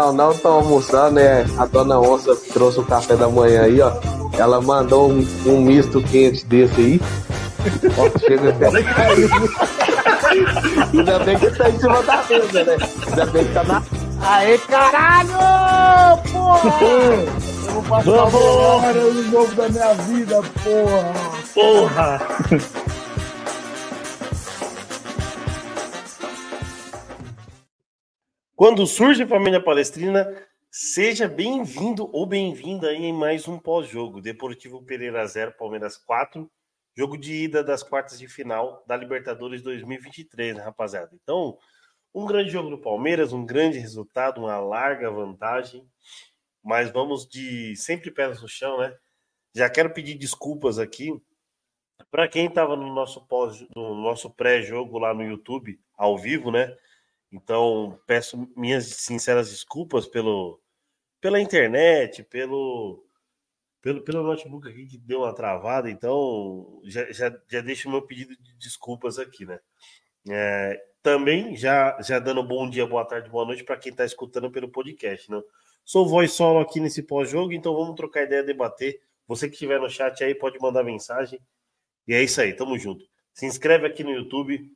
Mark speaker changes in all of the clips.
Speaker 1: Não, não estão almoçando, né? A dona Onça trouxe o café da manhã aí, ó. Ela mandou um, um misto quente desse aí. Ó, chega até. Ainda bem que tá em cima da mesa, né? Ainda bem que tá na.
Speaker 2: Aê, caralho! Porra! Eu vou passar
Speaker 3: Vamos!
Speaker 2: o melhor ano novo da minha vida, porra!
Speaker 3: Porra! Quando surge família palestrina, seja bem-vindo ou bem-vinda em mais um pós-jogo. Deportivo Pereira 0, Palmeiras 4. Jogo de ida das quartas de final da Libertadores 2023, né, rapaziada? Então, um grande jogo do Palmeiras, um grande resultado, uma larga vantagem. Mas vamos de sempre pés no chão, né? Já quero pedir desculpas aqui para quem estava no nosso pós, no nosso pré-jogo lá no YouTube, ao vivo, né? Então, peço minhas sinceras desculpas pelo, pela internet, pelo, pelo, pelo notebook aqui que deu uma travada. Então, já, já, já deixo meu pedido de desculpas aqui, né? É, também, já, já dando bom dia, boa tarde, boa noite para quem está escutando pelo podcast, né? Sou voz solo aqui nesse pós-jogo, então vamos trocar ideia, debater. Você que estiver no chat aí pode mandar mensagem. E é isso aí, tamo junto. Se inscreve aqui no YouTube,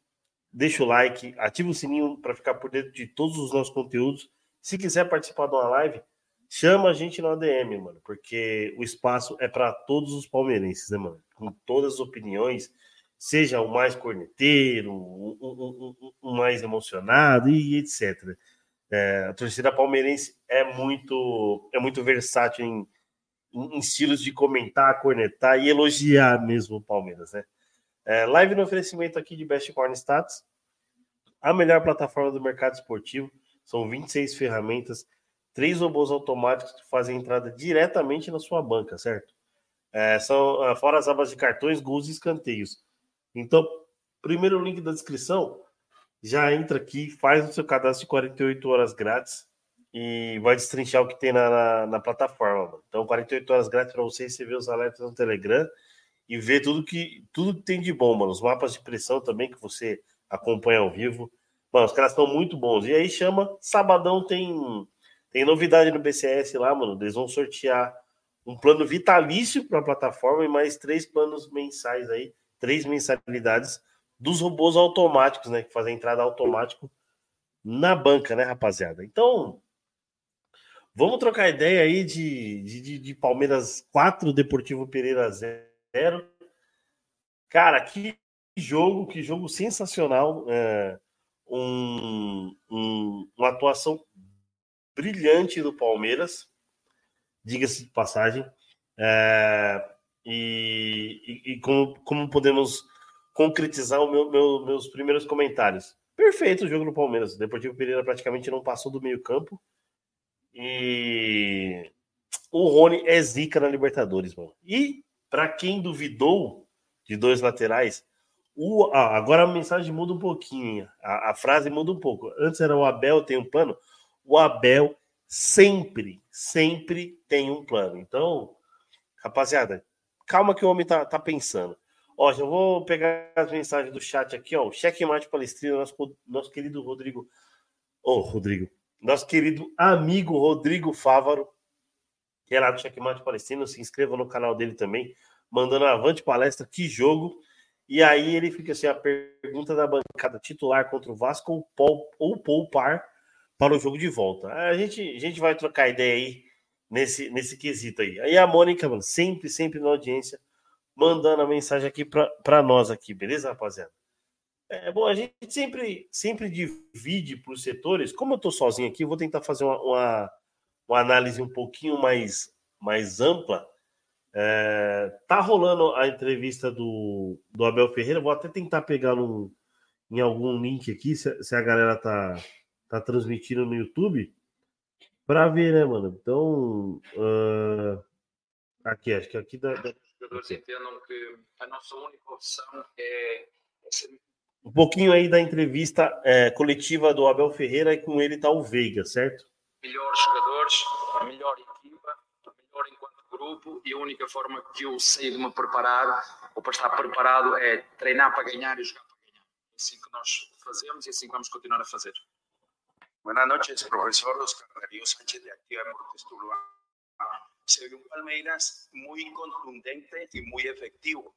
Speaker 3: deixa o like, ativa o sininho para ficar por dentro de todos os nossos conteúdos. Se quiser participar de uma live, chama a gente no ADM, mano, porque o espaço é para todos os palmeirenses, né, mano? Com todas as opiniões, seja o mais corneteiro, o, o, o, o mais emocionado e etc. É, a torcida palmeirense é muito, é muito versátil em, em, em estilos de comentar, cornetar e elogiar mesmo o Palmeiras, né? É, live no oferecimento aqui de Best Corn Stats, a melhor plataforma do mercado esportivo. São 26 ferramentas, três robôs automáticos que fazem entrada diretamente na sua banca, certo? É, são ah, fora as abas de cartões, gols e escanteios. Então, primeiro link da descrição, já entra aqui, faz o seu cadastro de 48 horas grátis e vai destrinchar o que tem na, na, na plataforma. Mano. Então, 48 horas grátis para você receber os alertas no Telegram e ver tudo que tudo que tem de bom, mano. Os mapas de pressão também que você acompanha ao vivo. Mano, os caras estão muito bons. E aí chama, sabadão tem tem novidade no BCS lá, mano. Eles vão sortear um plano vitalício para a plataforma e mais três planos mensais aí, três mensalidades dos robôs automáticos, né, que fazem entrada automático na banca, né, rapaziada. Então, vamos trocar ideia aí de, de, de Palmeiras 4, Deportivo Pereira 0 0. Cara, que jogo, que jogo sensacional. É, um, um, uma atuação brilhante do Palmeiras, diga-se de passagem. É, e, e, e como, como, podemos concretizar os meu, meu, meus primeiros comentários? Perfeito o jogo do Palmeiras. O Deportivo Pereira praticamente não passou do meio-campo. E o Rony é zica na Libertadores, mano. E para quem duvidou de dois laterais, o, ah, agora a mensagem muda um pouquinho, a, a, frase muda um pouco. Antes era o Abel tem um plano, o Abel sempre, sempre tem um plano. Então, rapaziada, calma que o homem tá, tá pensando. Ó, já vou pegar as mensagens do chat aqui, ó. O checkmate palestrino, nosso, nosso querido Rodrigo. Ô, oh, Rodrigo. Nosso querido amigo Rodrigo Fávaro do Checkmate Palestino. Se inscreva no canal dele também, mandando avante palestra, que jogo. E aí ele fica assim: a pergunta da bancada titular contra o Vasco ou, poupar para o jogo de volta. A gente, a gente vai trocar ideia aí nesse, nesse quesito aí. Aí a Mônica, mano, sempre, sempre na audiência, mandando a mensagem aqui para nós aqui, beleza, rapaziada? É, bom, a gente sempre, sempre divide por setores. Como eu tô sozinho aqui, eu vou tentar fazer uma, uma uma análise um pouquinho mais, mais ampla. É, tá rolando a entrevista do, do Abel Ferreira. Vou até tentar pegar num, em algum link aqui, se, se, a galera tá, tá transmitindo no YouTube, para ver, né, mano? Então, uh, aqui, acho que aqui da. da... Os jogadores entendam que a nossa única opção é. Um pouquinho aí da entrevista é, coletiva do Abel Ferreira e com ele tá o Veiga, certo?
Speaker 4: Melhores jogadores, a melhor equipa, melhor enquanto grupo e a única forma que eu sei de me preparar ou para estar preparado é treinar para ganhar e jogar para ganhar. É assim que nós fazemos e é assim que vamos continuar a fazer.
Speaker 5: Buenas noches, profesor Oscar Darío Sánchez de Activa Deportes Tuluá. Se ve un Palmeiras muy contundente y muy efectivo.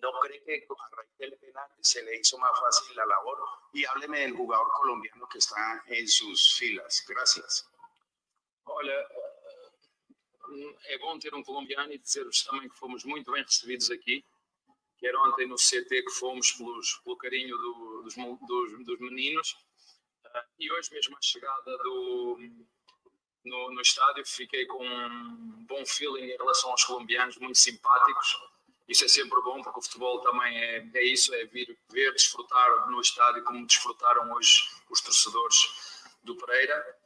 Speaker 5: ¿No cree que a raíz del penal se le hizo más fácil la labor? Y hábleme del jugador colombiano que está en sus filas. Gracias.
Speaker 4: Olha, é bom ter um colombiano e dizer-vos também que fomos muito bem recebidos aqui. Quer ontem no CT que fomos pelos, pelo carinho do, dos, dos, dos, meninos. Uh, e hoje mesmo a chegada do, no, no estádio fiquei com um bom feeling em relação aos colombianos, muito simpáticos. Isso é sempre bom, porque o futebol também é, é isso, é vir ver, desfrutar no estádio como desfrutaram hoje os torcedores do Pereira.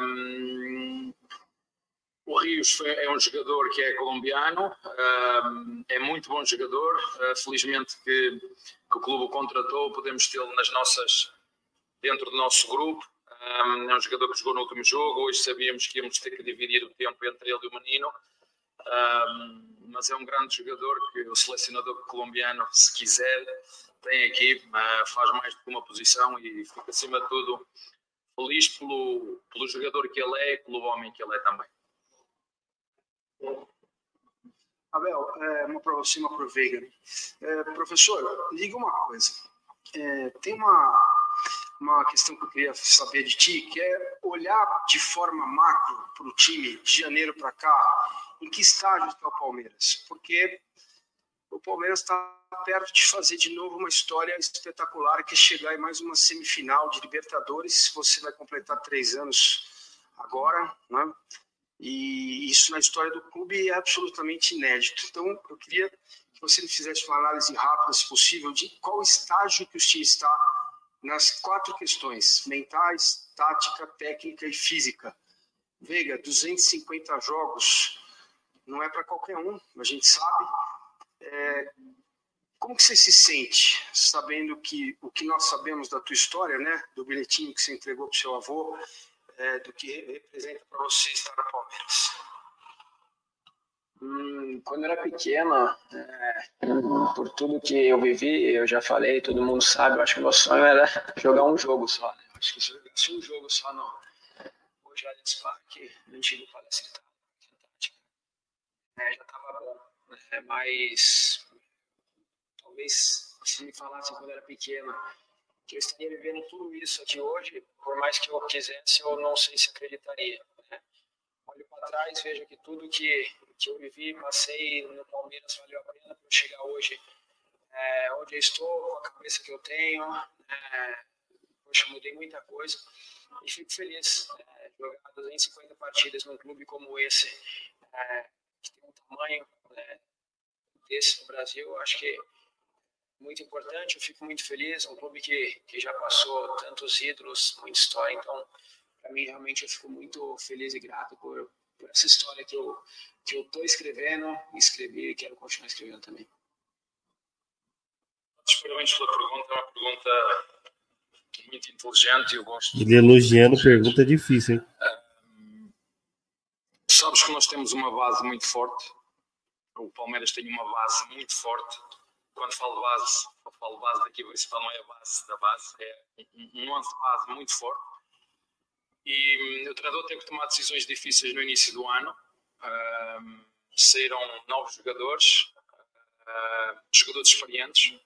Speaker 4: Um, o Rios é um jogador que é colombiano, é muito bom jogador. Ah, felizmente que, que o clube o contratou, podemos tê-lo nas nossas dentro do nosso grupo. É um jogador que jogou no último jogo. Hoje sabíamos que íamos ter que dividir o tempo entre ele e o menino, mas é um grande jogador que o selecionador colombiano, se quiser, tem aqui, faz mais do que uma posição e fica acima de tudo feliz pelo, pelo jogador que ele é e pelo homem que ele é também.
Speaker 5: Abel, é, uma você, uma para o Veiga. É, professor, diga uma coisa. É, tem uma, uma questão que eu queria saber de ti, que é olhar de forma macro para o time de janeiro para cá, em que estágio está o Palmeiras? Porque o Palmeiras está perto de fazer de novo uma história espetacular, que é chegar em mais uma semifinal de Libertadores. Você vai completar três anos agora, né? E isso na história do clube é absolutamente inédito. Então, eu queria que você me fizesse uma análise rápida, se possível, de qual estágio que o time está nas quatro questões: mentais, tática, técnica e física. Veiga, 250 jogos não é para qualquer um, a gente sabe. É, como que você se sente sabendo que o que nós sabemos da tua história, né, do bilhetinho que você entregou para seu avô, é, do que representa para você estar no Palmeiras?
Speaker 6: Hum, quando eu era pequeno, é, por tudo que eu vivi, eu já falei, todo mundo sabe, eu acho que meu sonho era jogar um jogo só. Né? Eu acho que se eu jogasse um jogo só no hoje Allianz Parque, antigo Palestra é, já estava bom. Né? Mas talvez se me falasse quando eu era pequeno que eu estaria vivendo tudo isso aqui hoje, por mais que eu quisesse, eu não sei se acreditaria. Né? Olho para trás, vejo que tudo que, que eu vivi, passei no Palmeiras valeu a pena para chegar hoje é, onde eu estou, com a cabeça que eu tenho. É, poxa, mudei muita coisa e fico feliz. É, jogar 250 partidas num clube como esse, é, que tem um tamanho né, desse no Brasil, acho que muito importante, eu fico muito feliz, é um clube que, que já passou tantos ídolos, muita história, então, para mim, realmente, eu fico muito feliz e grato por essa história que eu que eu estou escrevendo, escrevi e quero continuar escrevendo também.
Speaker 4: Parabéns pela pergunta, é uma pergunta muito inteligente, eu gosto.
Speaker 3: Ele elogiando pergunta difícil, hein? Um,
Speaker 4: sabes que nós temos uma base muito forte, o Palmeiras tem uma base muito forte, quando falo base, eu falo base daqui principal, não é a base da base, é um 11 de base muito forte. E hum, o treinador tem que tomar decisões difíceis no início do ano. Uh, saíram novos jogadores, uh, jogadores experientes,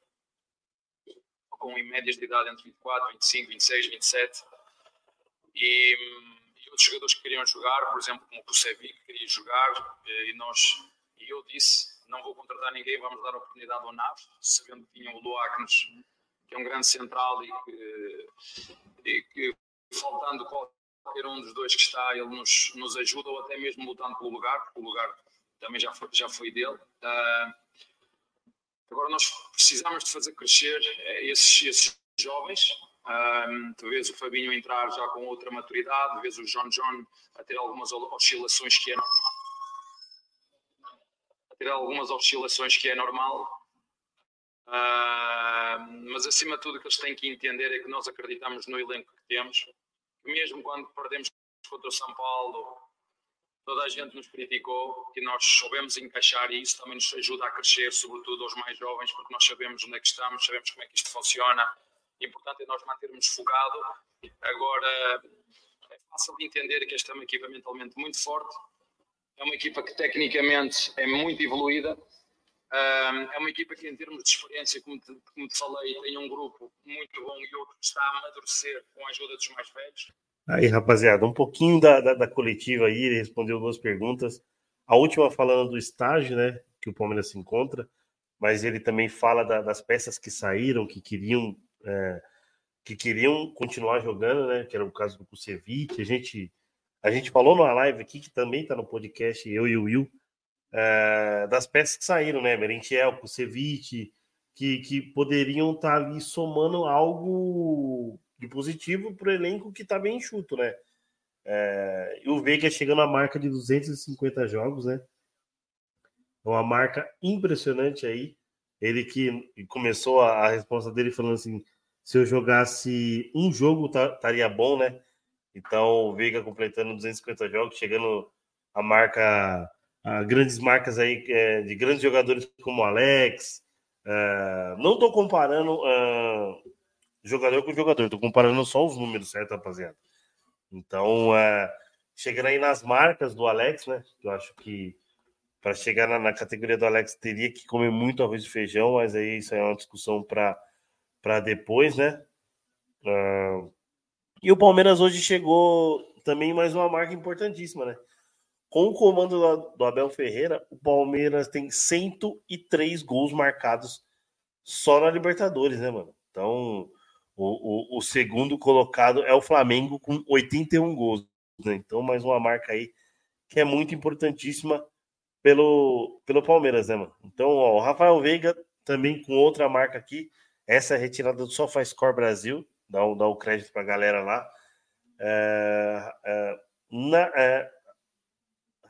Speaker 4: com médias de idade entre 24, 25, 26, 27. E, e outros jogadores que queriam jogar, por exemplo, como o Kusevic, que queria jogar, e nós, e eu disse não vou contratar ninguém, vamos dar oportunidade ao Naves, sabendo que tinham o Luacnes, que é um grande central e que, e que faltando qualquer um dos dois que está, ele nos, nos ajuda ou até mesmo lutando pelo lugar, porque o lugar também já foi, já foi dele. Uh, agora nós precisamos de fazer crescer esses, esses jovens. Um, tu vês o Fabinho entrar já com outra maturidade, vês o John John a ter algumas oscilações que é normal ter algumas oscilações que é normal. Uh, mas acima de tudo o que eles têm que entender é que nós acreditamos no elenco que temos. Mesmo quando perdemos contra o São Paulo, toda a gente nos criticou, que nós soubemos encaixar e isso também nos ajuda a crescer, sobretudo aos mais jovens, porque nós sabemos onde é que estamos, sabemos como é que isto funciona. Importante é nós mantermos focado. Agora, é fácil de entender que esta é uma equipa mentalmente muito forte, é uma equipa que tecnicamente é muito evoluída, é uma equipa que, em termos de experiência, como te, como te falei, tem um grupo muito bom e outro que está a amadurecer com a ajuda dos mais velhos.
Speaker 3: Aí, rapaziada, um pouquinho da, da, da coletiva aí, ele respondeu duas perguntas. A última falando do estágio, né, que o Palmeiras se encontra, mas ele também fala da, das peças que saíram, que queriam é, que queriam continuar jogando, né, que era o caso do Kusevich. A gente a gente falou numa live aqui que também está no podcast, eu e o Will, é, das peças que saíram, né, Merentiel, Kusevich, que, que poderiam estar tá ali somando algo de positivo para o elenco que está bem enxuto, né? E o Veiga chegando à marca de 250 jogos, né? É uma marca impressionante aí. Ele que começou a, a resposta dele falando assim: se eu jogasse um jogo, estaria tá, bom, né? Então, o Veiga completando 250 jogos, chegando a marca, grandes marcas aí é, de grandes jogadores como Alex. É, não estou comparando uh, jogador com jogador, estou comparando só os números, certo, rapaziada? Então, é, chegando aí nas marcas do Alex, né? Eu acho que para chegar na, na, categoria do Alex teria que comer muito arroz e feijão, mas aí isso é uma discussão para depois, né? Uh, e o Palmeiras hoje chegou também mais uma marca importantíssima, né? Com o comando do, Abel Ferreira, o Palmeiras tem 103 gols marcados só na Libertadores, né, mano? Então, o, o, o, segundo colocado é o Flamengo com 81 gols. Né? Então, mais uma marca aí que é muito importantíssima pelo, pelo Palmeiras, né, mano? Então, ó, o Rafael Veiga também com outra marca aqui. Essa é retirada do SofaScore Brasil. Dá, dá o crédito pra galera lá. É, é, na, é,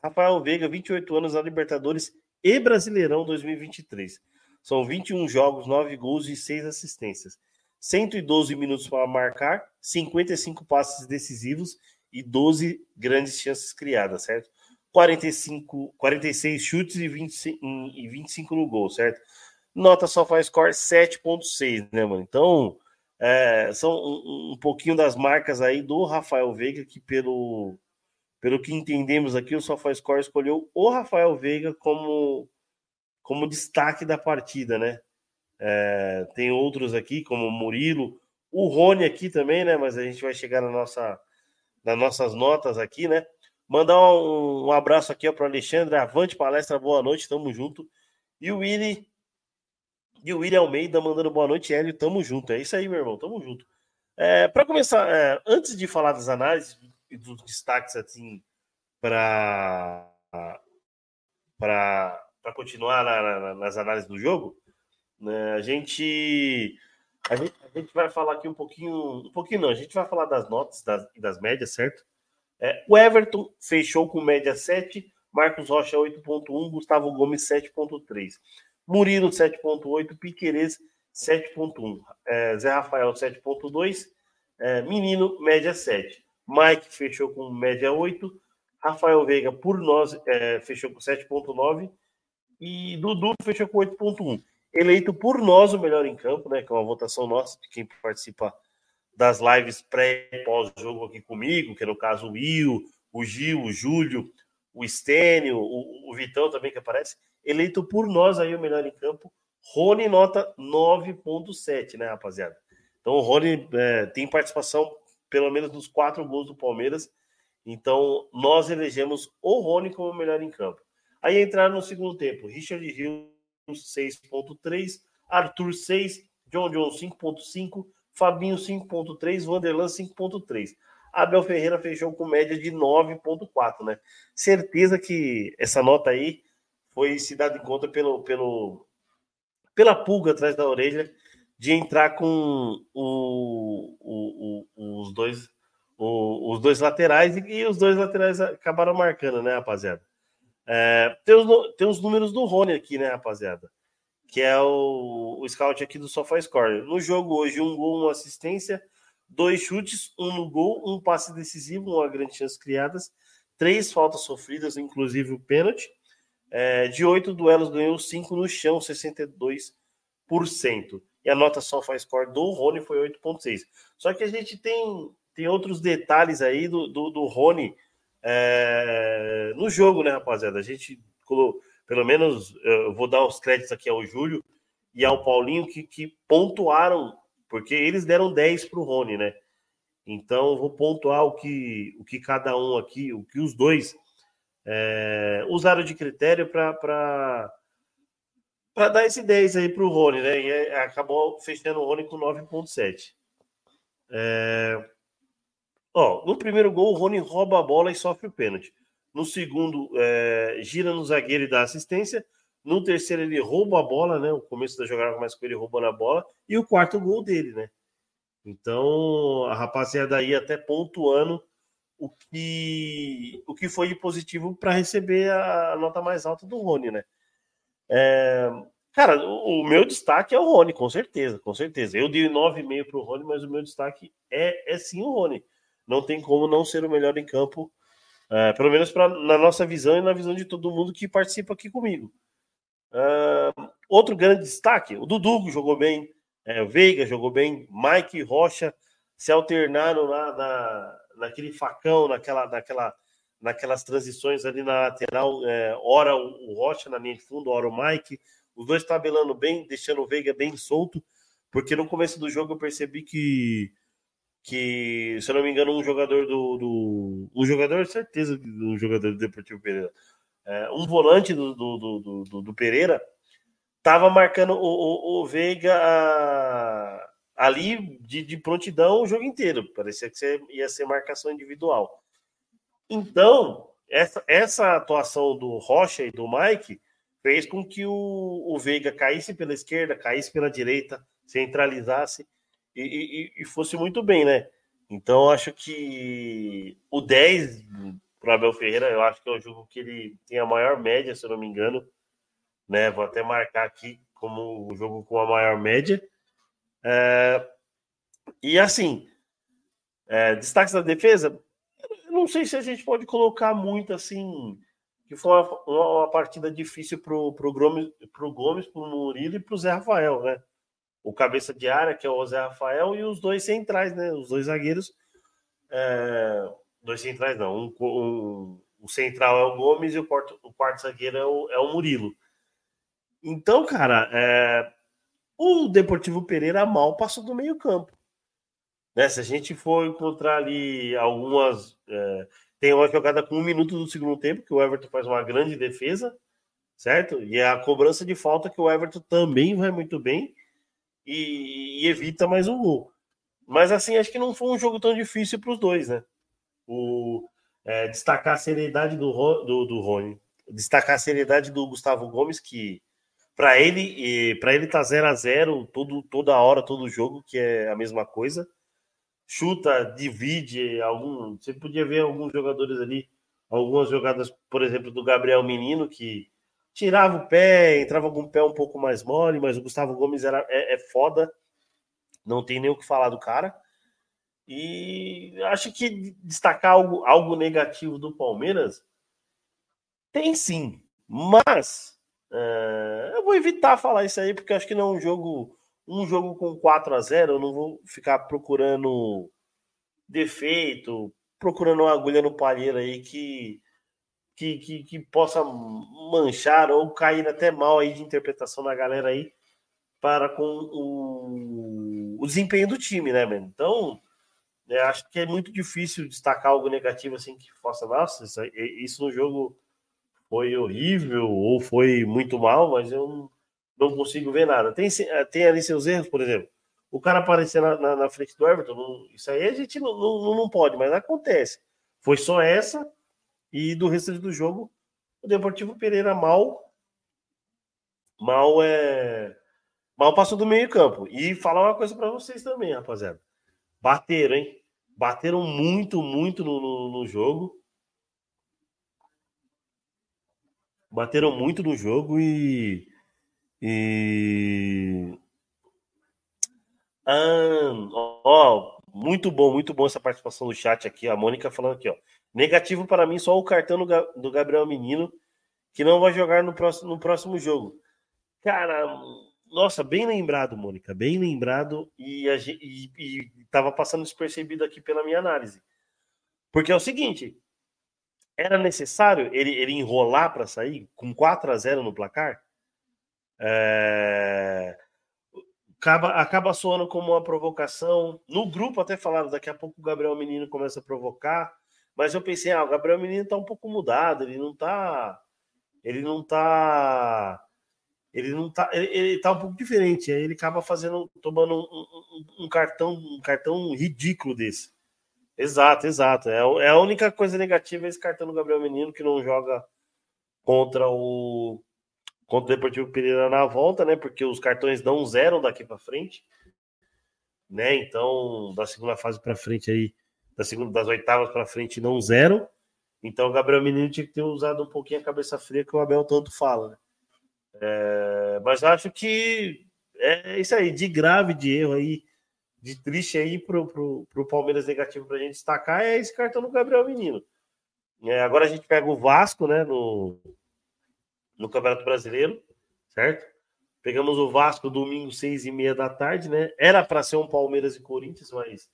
Speaker 3: Rafael Veiga, 28 anos na Libertadores e Brasileirão 2023. São 21 jogos, 9 gols e 6 assistências. 112 minutos para marcar, 55 passes decisivos e 12 grandes chances criadas, certo? 45, 46 chutes e 25, e 25 no gol, certo? Nota só faz score 7.6, né, mano? Então, é, são um, um, pouquinho das marcas aí do Rafael Veiga, que pelo, pelo que entendemos aqui, o SofaScore escolheu o Rafael Veiga como, como destaque da partida, né? É, tem outros aqui, como o Murilo, o Rony aqui também, né? Mas a gente vai chegar na nossa, nas nossas notas aqui, né? Mandar um, um abraço aqui para o Alexandre. Avante palestra, boa noite, tamo junto. E o Willi. E o Willi Almeida mandando boa noite, Hélio, tamo junto. É isso aí, meu irmão, tamo junto. É, para começar, é, antes de falar das análises e dos destaques, assim, para para continuar na, na, nas análises do jogo, né, a gente a gente, a gente vai falar aqui um pouquinho, um pouquinho não, a gente vai falar das notas das, das médias, certo? É, o Everton fechou com média 7, Marcos Rocha 8.1, Gustavo Gomes 7.3, Murilo 7.8, Piquerez 7.1, é, Zé Rafael 7.2, é, Menino média 7, Mike fechou com média 8, Rafael Veiga por nós é, fechou com 7.9 e Dudu fechou com 8.1. Eleito por nós o melhor em campo, né? Que é uma votação nossa de quem participa das lives pré e pós-jogo aqui comigo, que é no caso o Will, o Gil, o Júlio, o Estênio, o, o Vitão também que aparece, eleito por nós aí o melhor em campo, Rony nota 9.7, né, rapaziada? Então o Rony é, tem participação pelo menos nos quatro gols do Palmeiras, então nós elegemos o Rony como o melhor em campo. Aí entraram no segundo tempo, Richard Rios 6.3, Arthur 6, John John 5.5, Fabinho 5.3, Vanderlan 5.3. Abel Ferreira fechou com média de 9.4, né? Certeza que essa nota aí foi se dada em conta pelo, pelo, pela pulga atrás da orelha de entrar com o, o, o, os, dois, os dois laterais e, os dois laterais acabaram marcando, né, rapaziada? É, tem, os, tem os números do Rony aqui, né, rapaziada? que é o, o scout aqui do SofaScore. No jogo hoje, um gol, uma assistência, dois chutes, um no gol, um passe decisivo, uma grande chance criadas, três faltas sofridas, inclusive o pênalti. É, de oito duelos, ganhou cinco no chão, 62%. E a nota SofaScore do Rony foi 8.6. Só que a gente tem, tem outros detalhes aí do, do, do Rony é, no jogo, né, rapaziada? A gente pelo menos, eu vou dar os créditos aqui ao Júlio e ao Paulinho que, que pontuaram, porque eles deram 10 para o Rony, né? Então, vou pontuar o que, o que cada um aqui, o que os dois é, usaram de critério para dar esse 10 aí para o Rony, né? E acabou fechando o Rony com 9,7. É, ó, no primeiro gol, o Rony rouba a bola e sofre o pênalti. No segundo, é, gira no zagueiro e dá assistência. No terceiro, ele rouba a bola, né? O começo da jogada começa com ele roubando a bola. E o quarto gol dele, né? Então, a rapaziada aí até pontuando o que, o que foi de positivo para receber a nota mais alta do Rony, né? É, cara, o, o, meu destaque é o Rony, com certeza, com certeza. Eu dei 9,5 para o Rony, mas o meu destaque é, é sim o Rony. Não tem como não ser o melhor em campo, é, pelo menos pra, na nossa visão e na visão de todo mundo que participa aqui comigo. É, outro grande destaque, o Dudu jogou bem, é, Veiga jogou bem, Mike Rocha se alternaram na, na naquele facão, naquela, naquela, naquelas transições ali na lateral, é, ora o Rocha na linha de fundo, ora o Mike, os dois tabelando bem, deixando o Veiga bem solto, porque no começo do jogo eu percebi que, que se eu não me engano, um jogador do. do um jogador, certeza, um jogador do Deportivo Pereira, é, um volante do, do, do, do, Pereira, tava marcando o, o, o Veiga ali de, de, prontidão o jogo inteiro. Parecia que ia ser marcação individual. Então, essa, essa atuação do Rocha e do Mike fez com que o, o Veiga caísse pela esquerda, caísse pela direita, centralizasse e, e, e fosse muito bem, né? Então, acho que o 10 para Abel Ferreira, eu acho que é o jogo que ele tem a maior média, se eu não me engano. Né? Vou até marcar aqui como o jogo com a maior média. É, e assim, é, da defesa, não sei se a gente pode colocar muito assim, que foi uma, uma, partida difícil pro, pro Gomes, pro Gomes, pro Murilo e pro Zé Rafael, né? O cabeça de área, que é o Zé Rafael, e os dois centrais, né? Os dois zagueiros. É, dois centrais, não. Um, um, o central é o Gomes e o quarto, o quarto zagueiro é o, é o Murilo. Então, cara, é, o Deportivo Pereira mal passou do meio-campo. Né? Se a gente for encontrar ali algumas. É, tem uma jogada com um minuto do segundo tempo, que o Everton faz uma grande defesa, certo? E é a cobrança de falta que o Everton também vai muito bem e, e evita mais um gol. Mas assim, acho que não foi um jogo tão difícil para os dois, né? O, é, destacar a seriedade do, do, do Rony, destacar a seriedade do Gustavo Gomes, que para ele, para ele tá 0 a 0 todo, toda hora, todo jogo, que é a mesma coisa. Chuta, divide algum. Você podia ver alguns jogadores ali, algumas jogadas, por exemplo, do Gabriel Menino, que tirava o pé, entrava com o pé um pouco mais mole, mas o Gustavo Gomes era, é, é foda. Não tem nem o que falar do cara. E acho que destacar algo, algo negativo do Palmeiras tem sim, mas é, eu vou evitar falar isso aí, porque acho que não é um jogo, um jogo com 4 a 0 eu não vou ficar procurando defeito, procurando uma agulha no palheiro aí que, que, que, que, possa manchar ou cair até mal aí de interpretação da galera aí para com o, o desempenho do time, né, mano? Então, é, acho que é muito difícil destacar algo negativo assim que possa, nossa, isso, isso no jogo foi horrível ou foi muito mal, mas eu não, consigo ver nada. Tem, tem ali seus erros, por exemplo. O cara aparecer na, na, na frente do Everton, isso aí a gente não, não, não pode, mas acontece. Foi só essa e do restante do jogo, o Deportivo Pereira mal mal é mal passou do meio campo. E falar uma coisa para vocês também, rapaziada. Bateram, hein? Bateram muito, muito no, no, no jogo. bateram muito no jogo e. E. Ah, ó, muito bom, muito bom essa participação do chat aqui. A Mônica falando aqui, ó. Negativo para mim só o cartão do Gabriel Menino, que não vai jogar no próximo, no próximo jogo. Cara, nossa, bem lembrado, Mônica, bem lembrado, e, a, e, e tava passando despercebido aqui pela minha análise. Porque é o seguinte: era necessário ele, ele enrolar para sair com 4 a 0 no placar? É... Acaba, acaba soando como uma provocação. No grupo até falaram, daqui a pouco o Gabriel Menino começa a provocar. Mas eu pensei, ah, o Gabriel Menino tá um pouco mudado, ele não tá. Ele não tá. Ele não tá. Ele, ele tá um pouco diferente. Aí ele acaba fazendo, tomando um, um, um cartão, um cartão ridículo desse. Exato, exato. É, é a única coisa negativa esse cartão do Gabriel Menino que não joga contra o contra o Deportivo Pereira na volta, né? Porque os cartões não zero daqui para frente, né? Então, da segunda fase para frente aí, da segunda das oitavas para frente não zero. Então, o Gabriel Menino tinha que ter usado um pouquinho a cabeça fria que o Abel tanto fala, né? É, mas acho que é isso aí, de grave de erro aí de triste aí pro, pro, pro Palmeiras negativo pra gente destacar é esse cartão do Gabriel Menino. É, agora a gente pega o Vasco, né, no, no Campeonato Brasileiro, certo? Pegamos o Vasco domingo, seis e meia da tarde, né? Era para ser um Palmeiras e Corinthians, mas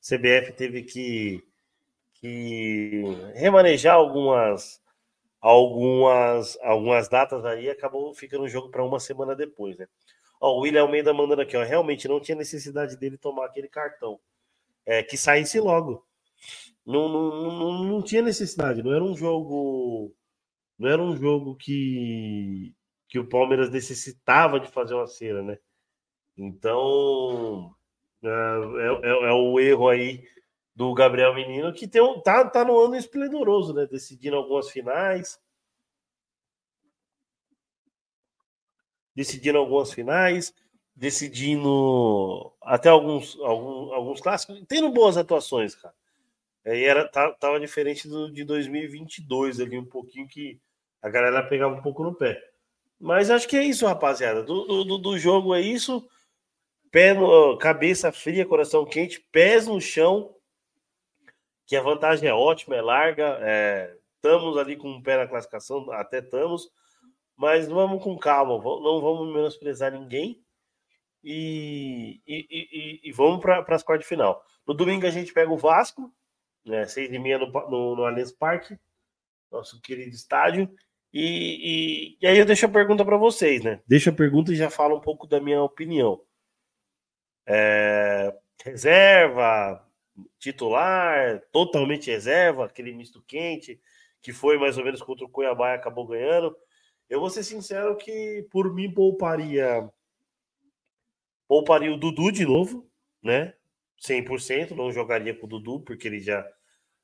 Speaker 3: CBF teve que, que remanejar algumas, algumas, algumas datas aí, acabou ficando o jogo para uma semana depois, né? Ó, o William Almeida mandando aqui, ó. Realmente não tinha necessidade dele tomar aquele cartão. É, que saísse logo. Não, não, não, não tinha necessidade. Não era um jogo. Não era um jogo que, que o Palmeiras necessitava de fazer uma cera, né? Então. É, é, é, é o erro aí do Gabriel Menino, que tem um, tá, tá no ano esplendoroso, né? Decidindo algumas finais. decidindo algumas finais, decidindo até alguns, alguns, alguns clássicos, tendo boas atuações, cara. E era, tava diferente do, de 2022 ali, um pouquinho que a galera pegava um pouco no pé. Mas acho que é isso, rapaziada. Do, do, do jogo é isso. Pé no, cabeça fria, coração quente, pés no chão, que a vantagem é ótima, é larga. É, estamos ali com o pé na classificação, até estamos mas vamos com calma, não vamos menosprezar ninguém e, e, e, e vamos para as quartas de final. No domingo a gente pega o Vasco, né, seis e meia no, no, no Allianz Parque, nosso querido estádio. E, e, aí eu deixo a pergunta para vocês, né? Deixa a pergunta e já falo um pouco da minha opinião. É, reserva, titular, totalmente reserva, aquele misto quente, que foi mais ou menos contra o Cuiabá e acabou ganhando. Eu vou ser sincero que por mim pouparia pouparia o Dudu de novo, né? 100%, não jogaria com o Dudu porque ele já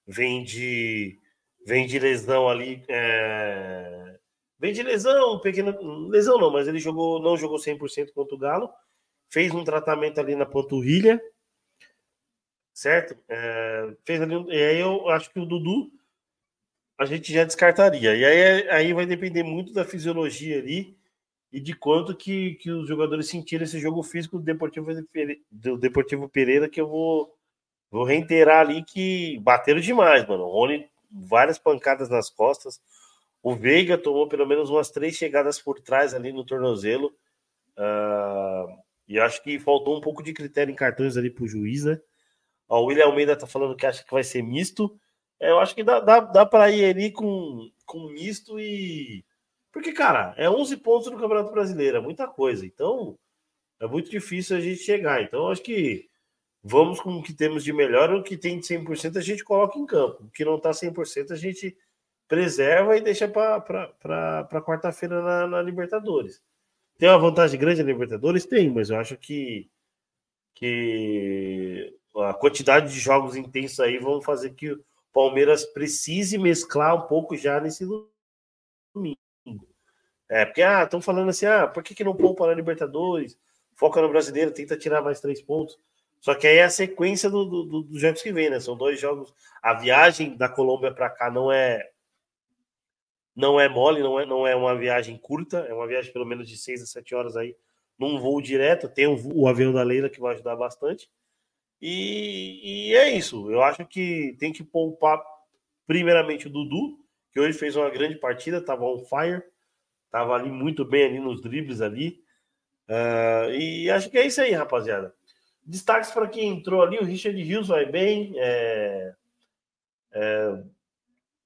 Speaker 3: vem de vem de lesão ali, é... vem de lesão, pequena lesão não, mas ele jogou não jogou 100% contra o Galo, fez um tratamento ali na panturrilha, certo? É... fez ali, e aí eu acho que o Dudu a gente já descartaria. E aí, aí vai depender muito da fisiologia ali e de quanto que, que os jogadores sentiram esse jogo físico do Deportivo, do Deportivo Pereira, que eu vou, vou reiterar ali que bateram demais, mano. O Rony, várias pancadas nas costas. O Veiga tomou pelo menos umas três chegadas por trás ali no tornozelo. Uh, e acho que faltou um pouco de critério em cartões ali pro juiz, né? Ó, o William Almeida tá falando que acha que vai ser misto. É, eu acho que dá, dá, dá para ir ali com, com misto e. Porque, cara, é 11 pontos no Campeonato Brasileiro, é muita coisa. Então, é muito difícil a gente chegar. Então, acho que vamos com o que temos de melhor, o que tem de 100% a gente coloca em campo. O que não está 100% a gente preserva e deixa para quarta-feira na, na, Libertadores. Tem uma vantagem grande na Libertadores? Tem, mas eu acho que, que a quantidade de jogos intensos aí vão fazer que Palmeiras precise mesclar um pouco já nesse domingo. É, porque, ah, estão falando assim, ah, por que, que não poupa na Libertadores? Foca no brasileiro, tenta tirar mais três pontos. Só que aí é a sequência dos do, do, jogos que vem, né? São dois jogos. A viagem da Colômbia para cá não é não é mole, não é, não é uma viagem curta, é uma viagem pelo menos de seis a sete horas aí, num voo direto. Tem o, o avião da Leila que vai ajudar bastante. E, e, é isso. Eu acho que tem que poupar primeiramente o Dudu, que hoje fez uma grande partida, estava on fire, estava ali muito bem ali nos dribles ali. Uh, e acho que é isso aí, rapaziada. Destaques para quem entrou ali: o Richard Rios vai bem, é, é,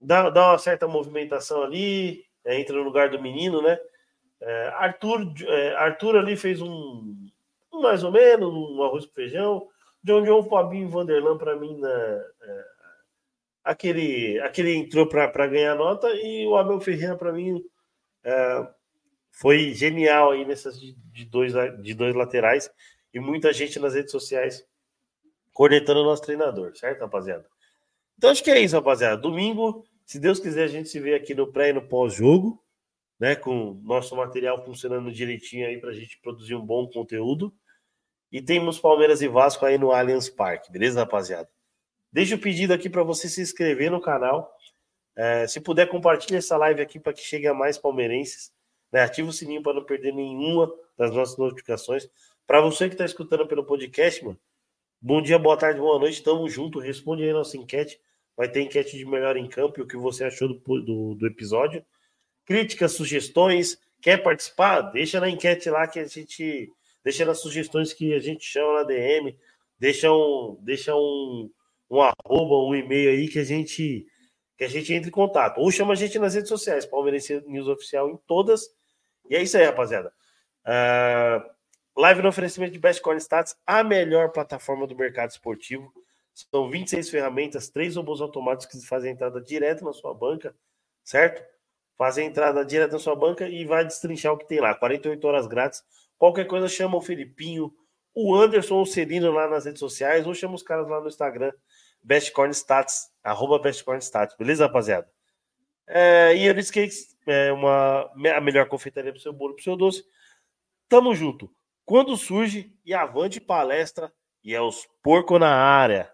Speaker 3: dá, dá uma certa movimentação ali, é, entra no lugar do menino, né? É, Arthur, é, Arthur ali fez um, um, mais ou menos, um arroz com feijão. John John, Fabinho Vanderlan, para mim, na, é, aquele, aquele entrou para ganhar nota e o Abel Ferreira, para mim, é, foi genial aí nessas de, de, dois, de dois laterais e muita gente nas redes sociais cornetando o nosso treinador, certo, rapaziada? Então acho que é isso, rapaziada. Domingo, se Deus quiser, a gente se vê aqui no pré e no pós-jogo, né? Com nosso material funcionando direitinho aí para a gente produzir um bom conteúdo. E temos Palmeiras e Vasco aí no Allianz Parque, beleza, rapaziada? Deixa o pedido aqui para você se inscrever no canal. É, se puder, compartilhe essa live aqui para que chegue a mais palmeirenses. Né? Ativa o sininho para não perder nenhuma das nossas notificações. Para você que está escutando pelo podcast, mano, bom dia, boa tarde, boa noite. Tamo junto. Responde aí nossa enquete. Vai ter enquete de melhor em campo e o que você achou do, do, do episódio. Críticas, sugestões. Quer participar? Deixa na enquete lá que a gente. Deixa nas sugestões que a gente chama na DM. Deixa um. Deixa um um arroba, um e-mail aí que a gente que a gente entre em contato. Ou chama a gente nas redes sociais, Palmeirense News Oficial em todas. E é isso aí, rapaziada. Uh, live no oferecimento de Best Corn Stats, a melhor plataforma do mercado esportivo. São 26 ferramentas, três robôs automáticos que fazem entrada direto na sua banca, certo? Fazem entrada direto na sua banca e vai destrinchar o que tem lá. 48 horas grátis. Qualquer coisa, chama o Felipinho, o Anderson o Celino lá nas redes sociais, ou chama os caras lá no Instagram Best Corn Stats, arroba Best Corn Stats, beleza, rapaziada? É, e Eris Cakes é uma, a melhor confeitaria pro seu bolo, pro seu doce. Tamo junto. Quando surge, e avante palestra, e é os porco na área.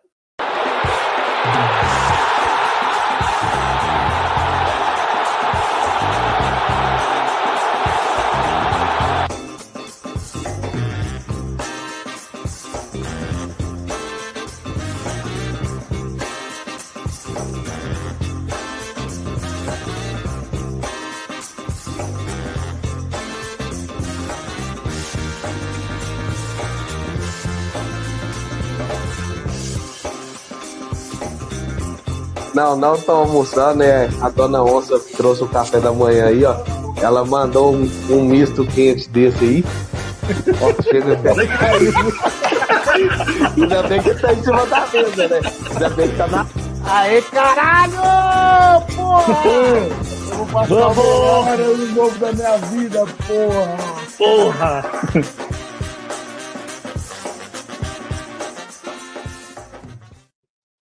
Speaker 1: Não, não estão almoçando, né? A dona Onça trouxe o café da manhã aí, ó. Ela mandou um, um misto quente desse aí. Ó, chega até caiu. Ainda bem que tá em cima da mesa, né? Ainda bem que tá na.
Speaker 2: Aê, caralho! Porra! Eu vou passar Vamos! o melhor jogo da minha vida, porra!
Speaker 3: Porra!